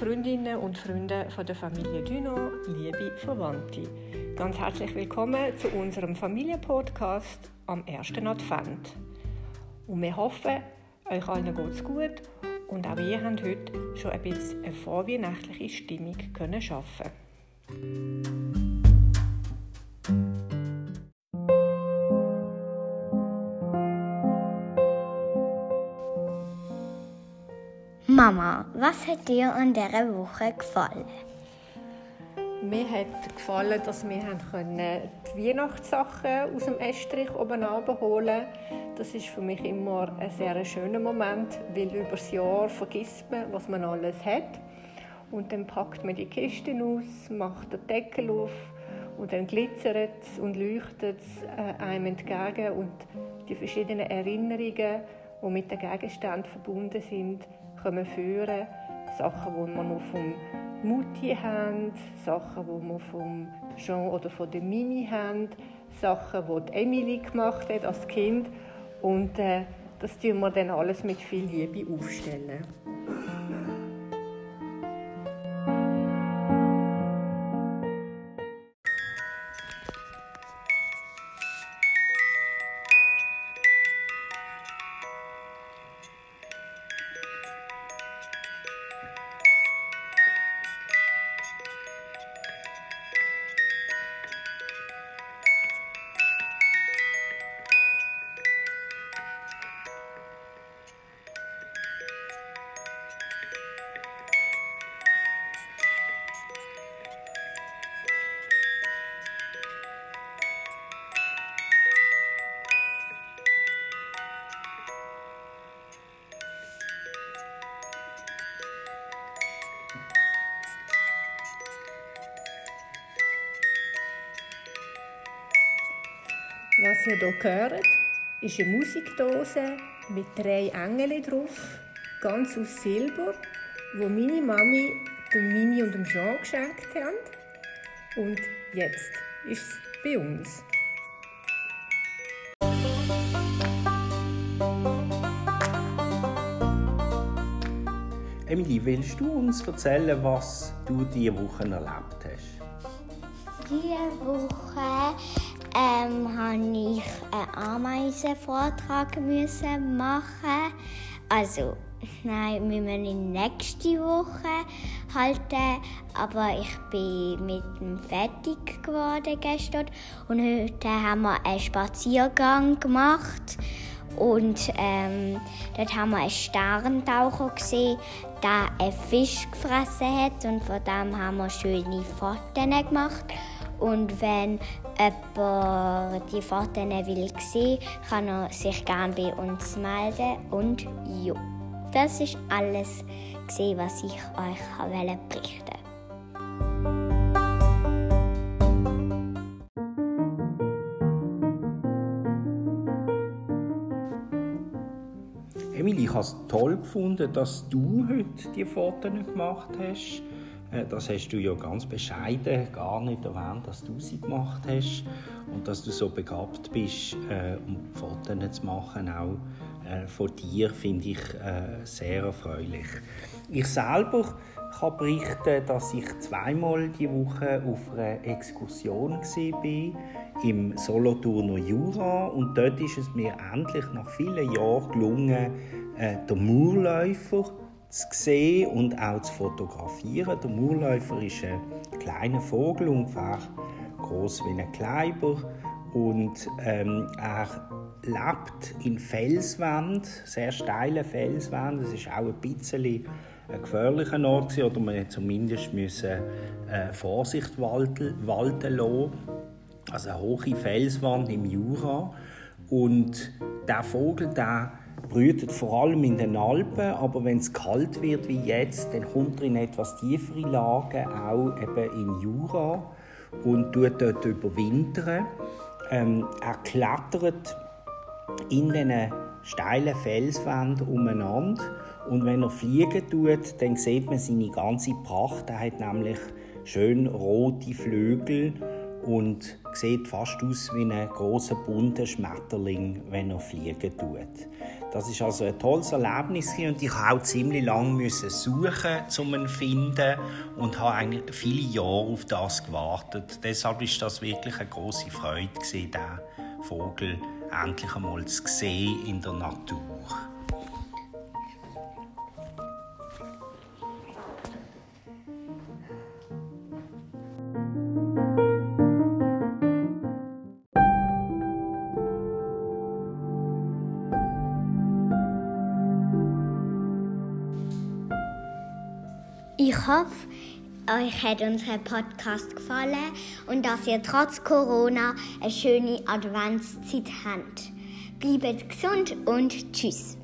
Freundinnen und Freunde von der Familie Düno, liebe Verwandte. Ganz herzlich willkommen zu unserem Familienpodcast am ersten Advent. Und wir hoffen, euch allen geht es gut und auch ihr habt heute schon ein bisschen eine vorweihnachtliche Stimmung können schaffen. Mama, was hat dir an dieser Woche gefallen? Mir hat gefallen, dass wir die Weihnachtssachen aus dem Estrich oben abholen Das ist für mich immer ein sehr schöner Moment, weil über das Jahr vergisst man, was man alles hat. Und dann packt man die Kiste aus, macht den Deckel auf und dann glitzert es und leuchtet es äh, einem entgegen und die verschiedenen Erinnerungen, die mit den Gegenständen verbunden sind, kommen führen. Sachen, die wir noch vom Mutti haben, Sachen, die wir vom Jean oder von der Mimi haben, Sachen, die Emily gemacht hat als Kind. Und äh, das tun wir dann alles mit viel Liebe aufstellen. Was ihr hier hört, ist eine Musikdose mit drei Engeln drauf, ganz aus Silber, wo meine Mami dem Mimi und dem Jean geschenkt haben. Und jetzt ist es bei uns. Emily, willst du uns erzählen, was du diese Woche erlebt hast? Diese Woche ähm, habe ich einen Ameisenvortrag müssen machen. Also, nein, wir müssen in nächste Woche halten. Aber ich bin mit dem fertig geworden gestern. Und heute haben wir einen Spaziergang gemacht. Und ähm, dort haben wir einen Starentaucher gesehen, der einen Fisch gefressen hat. Und von dem haben wir schöne Fotos gemacht. Und wenn jemand die Fotos will sehen, kann er sich gerne bei uns melden. Und ja, das ist alles, was ich euch berichten Emily, ich habe es toll gefunden, dass du heute die Fotos gemacht hast. Äh, das hast du ja ganz bescheiden gar nicht erwähnt, dass du sie gemacht hast und dass du so begabt bist, äh, um Fotos zu machen, auch äh, von dir, finde ich sehr erfreulich. Ich selber kann berichten, dass ich zweimal die Woche auf einer Exkursion war im Solothurner Jura und dort ist es mir endlich nach vielen Jahren gelungen, den Murläufer zu sehen und auch zu fotografieren. Der Murläufer ist ein kleiner Vogel, ungefähr groß wie ein Kleiber und ähm, er lebt in Felswand, sehr steile Felswand. Es ist auch ein bisschen ein gefährlicher Ort gewesen, oder man zumindest müssen, äh, Vorsicht walten, walten lassen. Also eine hohe Felswand im Jura und der Vogel, der brütet vor allem in den Alpen, aber wenn es kalt wird wie jetzt, dann kommt er in etwas tiefere Lagen, auch eben in Jura und tut dort überwintern. Ähm, er klettert in diesen steilen Felswänden umeinander und wenn er fliegen tut, dann sieht man seine ganze Pracht. Er hat nämlich schön rote Flügel und sieht fast aus wie ein großer bunter Schmetterling, wenn er fliegen tut. Das ist also ein tolles Erlebnis und ich musste auch ziemlich lange suchen, um ihn zu finden und habe eigentlich viele Jahre auf das gewartet. Deshalb ist das wirklich eine große Freude diesen Vogel endlich einmal zu sehen in der Natur. Ich hoffe, euch hat unser Podcast gefallen und dass ihr trotz Corona eine schöne Adventszeit habt. Bleibt gesund und tschüss.